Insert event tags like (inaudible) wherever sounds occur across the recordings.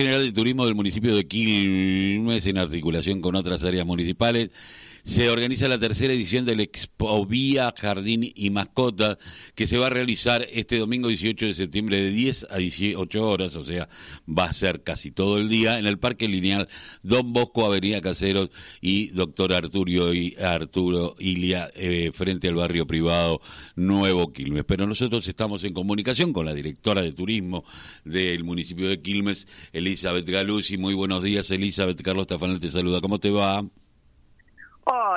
General de Turismo del municipio de Quilmes, en articulación con otras áreas municipales, se organiza la tercera edición del Expo Vía Jardín y Mascotas, que se va a realizar este domingo 18 de septiembre de 10 a 18 horas, o sea, va a ser casi todo el día, en el Parque Lineal Don Bosco, Avenida Caseros y Doctor Arturo, y Arturo Ilia, eh, frente al barrio privado Nuevo Quilmes. Pero nosotros estamos en comunicación con la directora de turismo del municipio de Quilmes, Elizabeth Galuzzi. Muy buenos días, Elizabeth. Carlos Tafanel te saluda. ¿Cómo te va?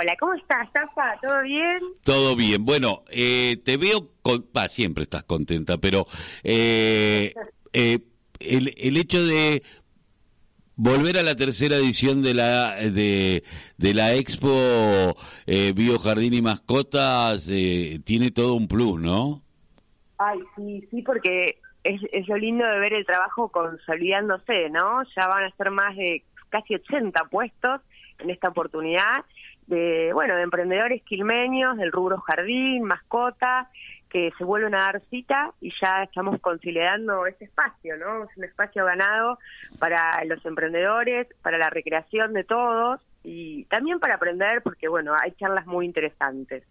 Hola, ¿cómo estás, Tafa? ¿Todo bien? Todo bien. Bueno, eh, te veo, con... siempre estás contenta, pero eh, (laughs) eh, el, el hecho de volver a la tercera edición de la de, de la Expo eh, Biojardín y Mascotas tiene todo un plus, ¿no? Ay, sí, sí, porque es, es lo lindo de ver el trabajo consolidándose, ¿no? Ya van a ser más de casi 80 puestos en esta oportunidad de, bueno, de emprendedores quilmeños del rubro jardín, mascota, que se vuelven a dar cita y ya estamos consolidando ese espacio, ¿no? Es un espacio ganado para los emprendedores, para la recreación de todos y también para aprender porque, bueno, hay charlas muy interesantes.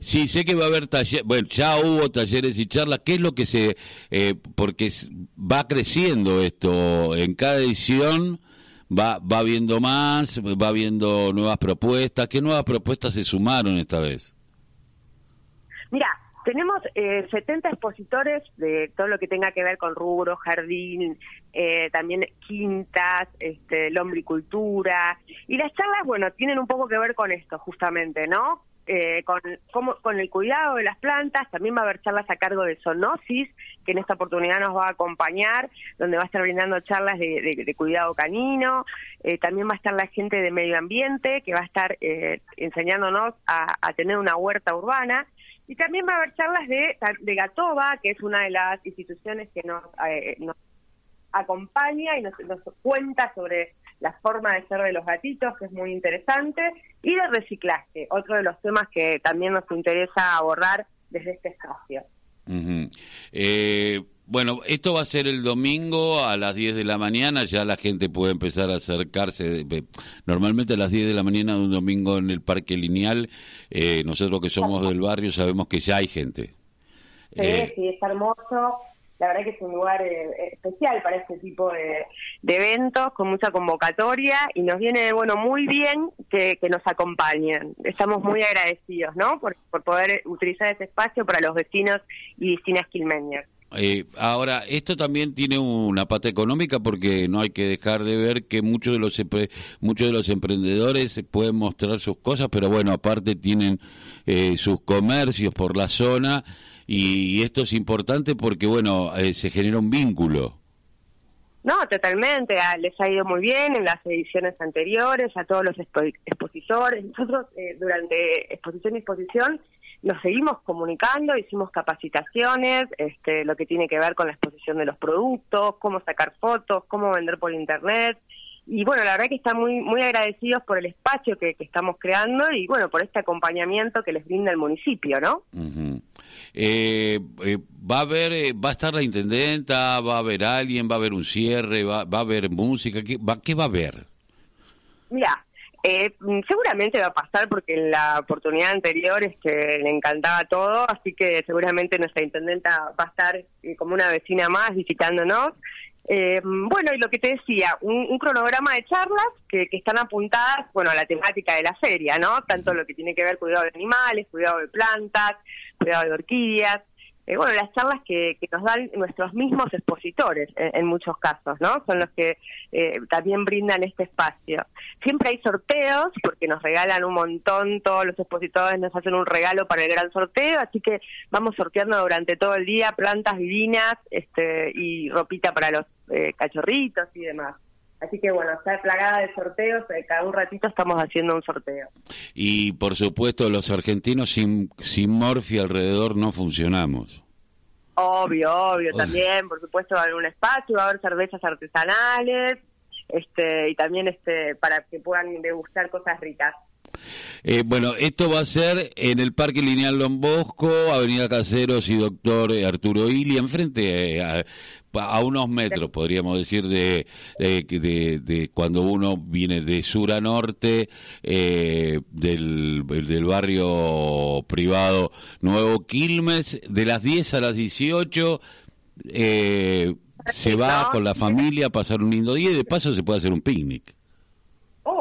Sí, sé que va a haber talleres, bueno, ya hubo talleres y charlas, ¿qué es lo que se, eh, porque va creciendo esto, en cada edición va, va viendo más, va viendo nuevas propuestas. ¿Qué nuevas propuestas se sumaron esta vez? Mira, tenemos eh, 70 expositores de todo lo que tenga que ver con rubro, jardín, eh, también quintas, este, lombricultura. Y las charlas, bueno, tienen un poco que ver con esto, justamente, ¿no? Eh, con, con el cuidado de las plantas, también va a haber charlas a cargo de Sonosis, que en esta oportunidad nos va a acompañar, donde va a estar brindando charlas de, cuidado canino, eh, también va a estar la gente de medio ambiente, que va a estar eh, enseñándonos a, tener una huerta urbana, y también va a haber charlas de, de Gatoba, que es una de las instituciones que nos, nos acompaña y nos, nos cuenta sobre la forma de ser de los gatitos, que es muy interesante, y de reciclaje, otro de los temas que también nos interesa abordar desde este espacio. eh, bueno, esto va a ser el domingo a las 10 de la mañana, ya la gente puede empezar a acercarse. Normalmente a las 10 de la mañana de un domingo en el Parque Lineal, eh, nosotros que somos (laughs) del barrio sabemos que ya hay gente. Sí, eh, sí, es hermoso la verdad que es un lugar eh, especial para este tipo de, eventos, con mucha convocatoria, y nos viene, bueno, muy bien que, nos acompañen. Estamos muy agradecidos, ¿no?, por, poder utilizar ese espacio para los vecinos y vecinas quilmeñas. Eh, ahora, esto también tiene una pata económica porque no hay que dejar de ver que muchos de los muchos de los emprendedores pueden mostrar sus cosas, pero bueno, aparte tienen eh, sus comercios por la zona y, esto es importante porque, bueno, eh, se genera un vínculo. No, totalmente. Ah, les ha ido muy bien en las ediciones anteriores, a todos los expositores. Nosotros, eh, durante exposición y exposición, nos seguimos comunicando, hicimos capacitaciones, este, lo que tiene que ver con la exposición de los productos, cómo sacar fotos, cómo vender por internet y bueno, la verdad que están muy muy agradecidos por el espacio que, estamos creando y bueno, por este acompañamiento que les brinda el municipio, ¿no? Eh, eh, va a haber, eh, va a estar la intendenta, va a haber alguien, va a haber un cierre, va, va a haber música, ¿qué va, qué va a haber? Mira, seguramente va a pasar porque en la oportunidad anterior este, le encantaba todo, así que seguramente nuestra intendenta va a estar como una vecina más visitándonos eh, bueno, y lo que te decía, un, cronograma de charlas que, que, están apuntadas, bueno, a la temática de la feria, ¿no? Tanto lo que tiene que ver cuidado de animales, cuidado de plantas, cuidado de orquídeas, eh, bueno, las charlas que, nos dan nuestros mismos expositores en, muchos casos, ¿no? Son los que eh, también brindan este espacio. Siempre hay sorteos porque nos regalan un montón, todos los expositores nos hacen un regalo para el gran sorteo, así que vamos sorteando durante todo el día plantas divinas este, y ropita para los eh, cachorritos y demás. Así que bueno, está plagada de sorteos, cada un ratito estamos haciendo un sorteo. Y por supuesto los argentinos sin, sin Morfi alrededor no funcionamos. Obvio, obvio, también, por supuesto va a haber un espacio, va a haber cervezas artesanales, este, y también este, para que puedan degustar cosas ricas. Eh, bueno, esto va a ser en el Parque Lineal Don Bosco, Avenida Caseros y Doctor Arturo Ili, enfrente, eh, a unos metros, podríamos decir, de, de, cuando uno viene de sur a norte, eh, del, del barrio privado Nuevo Quilmes, de las 10 a las 18, eh, se va con la familia a pasar un lindo día y de paso se puede hacer un picnic.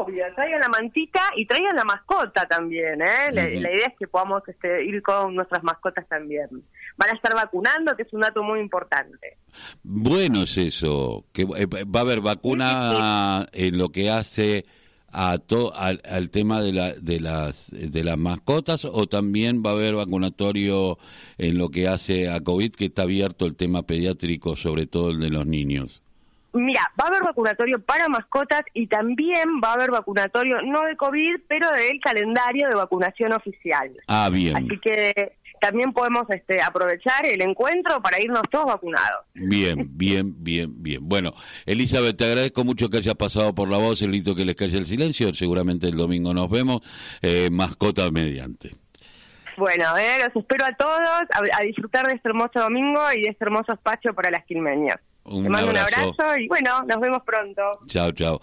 Obvio, traigan la mantita y traigan la mascota también, ¿eh? La, idea es que podamos este, ir con nuestras mascotas también. Van a estar vacunando, que es un dato muy importante. Bueno es eso, que eh, va a haber vacuna en lo que hace a to, al, al, tema de, la, de, las, de las mascotas o también va a haber vacunatorio en lo que hace a COVID, que está abierto el tema pediátrico, sobre todo el de los niños? Mira, va a haber vacunatorio para mascotas y también va a haber vacunatorio, no de COVID, pero del calendario de vacunación oficial. Ah, bien. Así que también podemos este, aprovechar el encuentro para irnos todos vacunados. Bien, (laughs) bien, bien, bien. Bueno, Elizabeth, te agradezco mucho que hayas pasado por la voz, el que les calle el silencio. Seguramente el domingo nos vemos, eh, mascota mediante. Bueno, eh, los espero a todos a, disfrutar de este hermoso domingo y de este hermoso espacio para las quilmeñas. Un Te mando abrazo. un abrazo y bueno, nos vemos pronto. Chao, chao.